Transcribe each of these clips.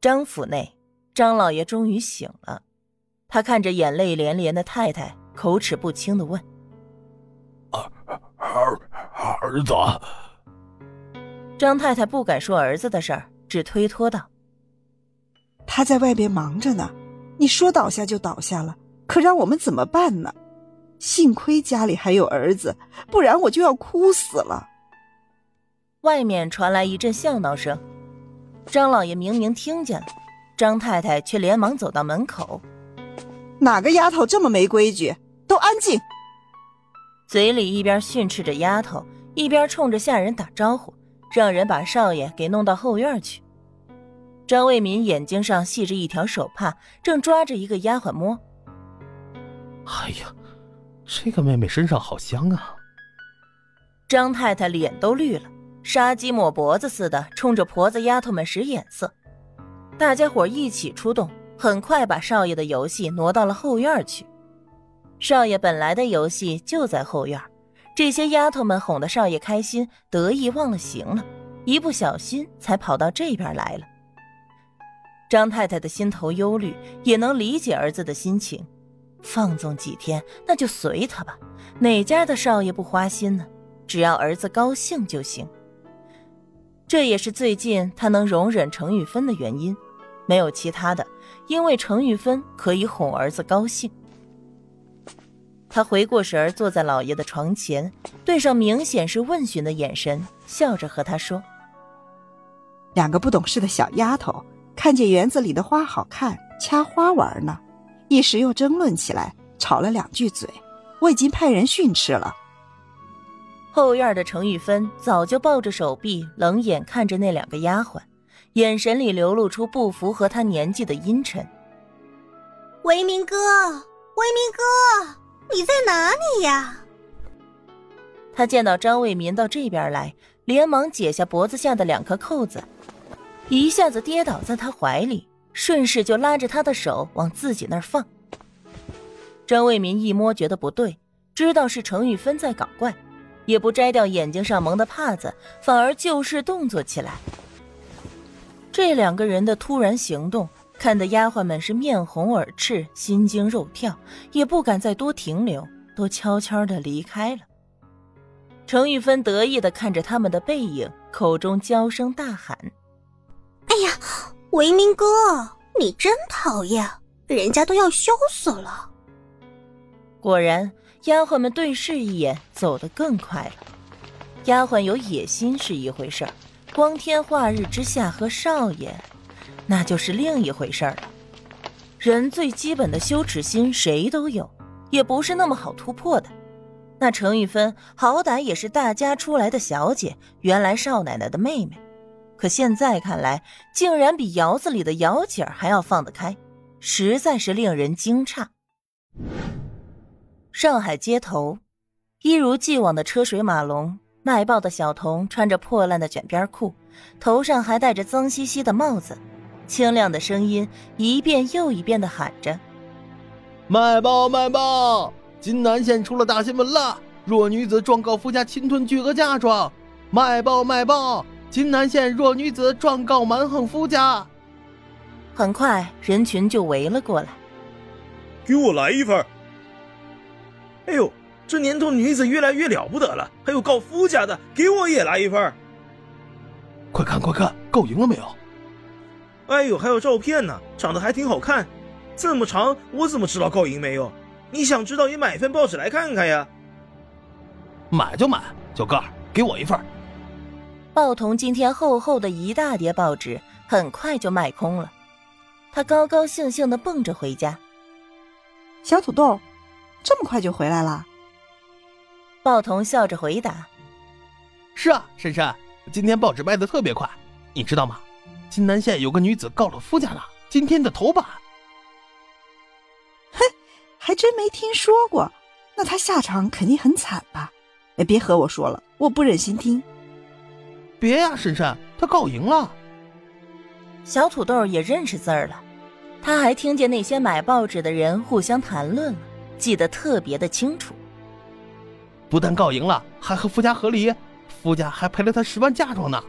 张府内，张老爷终于醒了。他看着眼泪连连的太太，口齿不清的问：“儿儿儿子？”张太太不敢说儿子的事儿，只推脱道：“他在外边忙着呢，你说倒下就倒下了，可让我们怎么办呢？幸亏家里还有儿子，不然我就要哭死了。”外面传来一阵笑闹声。张老爷明明听见了，张太太却连忙走到门口。哪个丫头这么没规矩？都安静！嘴里一边训斥着丫头，一边冲着下人打招呼，让人把少爷给弄到后院去。张卫民眼睛上系着一条手帕，正抓着一个丫鬟摸。哎呀，这个妹妹身上好香啊！张太太脸都绿了。杀鸡抹脖子似的冲着婆子丫头们使眼色，大家伙一起出动，很快把少爷的游戏挪到了后院去。少爷本来的游戏就在后院，这些丫头们哄得少爷开心得意忘了形了，一不小心才跑到这边来了。张太太的心头忧虑，也能理解儿子的心情，放纵几天那就随他吧，哪家的少爷不花心呢？只要儿子高兴就行。这也是最近他能容忍程玉芬的原因，没有其他的，因为程玉芬可以哄儿子高兴。他回过神儿，坐在老爷的床前，对上明显是问询的眼神，笑着和他说：“两个不懂事的小丫头，看见园子里的花好看，掐花玩呢，一时又争论起来，吵了两句嘴，我已经派人训斥了。”后院的程玉芬早就抱着手臂，冷眼看着那两个丫鬟，眼神里流露出不符合她年纪的阴沉。维明哥，维明哥，你在哪里呀？他见到张卫民到这边来，连忙解下脖子下的两颗扣子，一下子跌倒在他怀里，顺势就拉着他的手往自己那儿放。张卫民一摸觉得不对，知道是程玉芬在搞怪。也不摘掉眼睛上蒙的帕子，反而就事动作起来。这两个人的突然行动，看得丫鬟们是面红耳赤、心惊肉跳，也不敢再多停留，都悄悄的离开了。程玉芬得意的看着他们的背影，口中娇声大喊：“哎呀，维明哥，你真讨厌，人家都要羞死了。”果然。丫鬟们对视一眼，走得更快了。丫鬟有野心是一回事儿，光天化日之下和少爷，那就是另一回事儿了。人最基本的羞耻心谁都有，也不是那么好突破的。那程玉芬好歹也是大家出来的小姐，原来少奶奶的妹妹，可现在看来，竟然比窑子里的窑姐儿还要放得开，实在是令人惊诧。上海街头，一如既往的车水马龙。卖报的小童穿着破烂的卷边裤，头上还戴着脏兮兮的帽子，清亮的声音一遍又一遍的喊着：“卖报卖报！金南县出了大新闻了，弱女子状告夫家侵吞巨额嫁妆。卖报卖报！金南县弱女子状告蛮横夫家。”很快，人群就围了过来。给我来一份。哎呦，这年头女子越来越了不得了，还有告夫家的，给我也来一份快看快看，告赢了没有？哎呦，还有照片呢，长得还挺好看。这么长，我怎么知道告赢没有？你想知道也买份报纸来看看呀。买就买，小哥儿，给我一份。报童今天厚厚的一大叠报纸，很快就卖空了。他高高兴兴的蹦着回家。小土豆。这么快就回来了？报童笑着回答：“是啊，珊珊，今天报纸卖的特别快，你知道吗？金南县有个女子告了夫家了，今天的头版。”哼，还真没听说过，那她下场肯定很惨吧？哎，别和我说了，我不忍心听。别呀，珊珊，她告赢了。小土豆也认识字儿了，他还听见那些买报纸的人互相谈论了。记得特别的清楚，不但告赢了，还和夫家和离，夫家还赔了他十万嫁妆呢。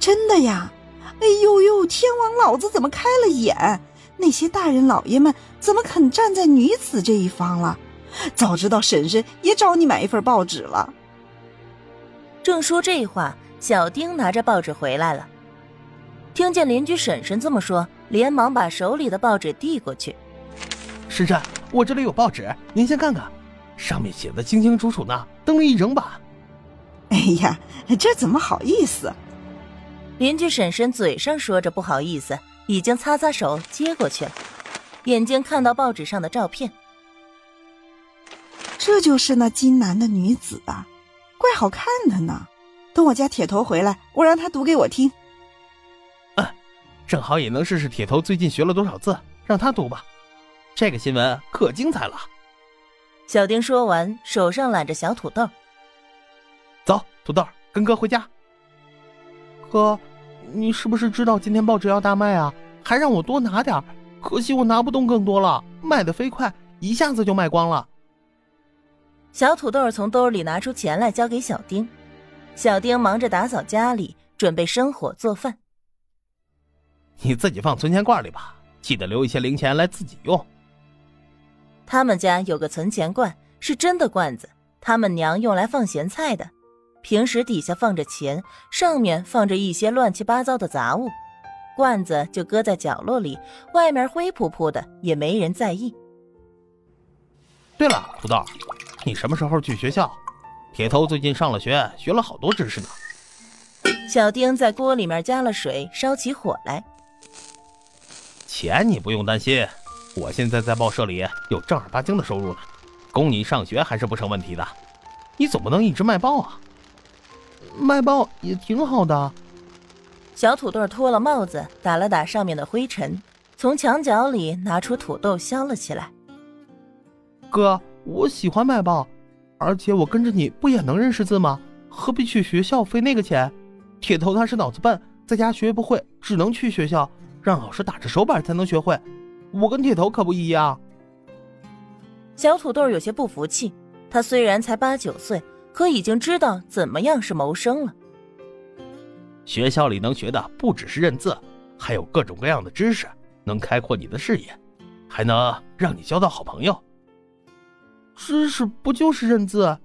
真的呀？哎呦呦，天王老子怎么开了眼？那些大人老爷们怎么肯站在女子这一方了？早知道婶婶也找你买一份报纸了。正说这话，小丁拿着报纸回来了。听见邻居婶婶这么说，连忙把手里的报纸递过去。婶婶，我这里有报纸，您先看看，上面写的清清楚楚呢，登了一整版。哎呀，这怎么好意思？邻居婶婶嘴上说着不好意思，已经擦擦手接过去了，眼睛看到报纸上的照片。这就是那金南的女子啊，怪好看的呢。等我家铁头回来，我让他读给我听。嗯，正好也能试试铁头最近学了多少字，让他读吧。这个新闻可精彩了。小丁说完，手上揽着小土豆。走，土豆，跟哥回家。哥，你是不是知道今天报纸要大卖啊？还让我多拿点，可惜我拿不动更多了，卖的飞快，一下子就卖光了。小土豆从兜里拿出钱来交给小丁，小丁忙着打扫家里，准备生火做饭。你自己放存钱罐里吧，记得留一些零钱来自己用。他们家有个存钱罐，是真的罐子，他们娘用来放咸菜的。平时底下放着钱，上面放着一些乱七八糟的杂物，罐子就搁在角落里，外面灰扑扑的，也没人在意。对了，土豆。你什么时候去学校？铁头最近上了学，学了好多知识呢。小丁在锅里面加了水，烧起火来。钱你不用担心，我现在在报社里有正儿八经的收入呢，供你上学还是不成问题的。你总不能一直卖报啊？卖报也挺好的。小土豆脱了帽子，打了打上面的灰尘，从墙角里拿出土豆削了起来。哥。我喜欢卖报，而且我跟着你不也能认识字吗？何必去学校费那个钱？铁头他是脑子笨，在家学不会，只能去学校，让老师打着手板才能学会。我跟铁头可不一样。小土豆有些不服气，他虽然才八九岁，可已经知道怎么样是谋生了。学校里能学的不只是认字，还有各种各样的知识，能开阔你的视野，还能让你交到好朋友。知识不就是认字？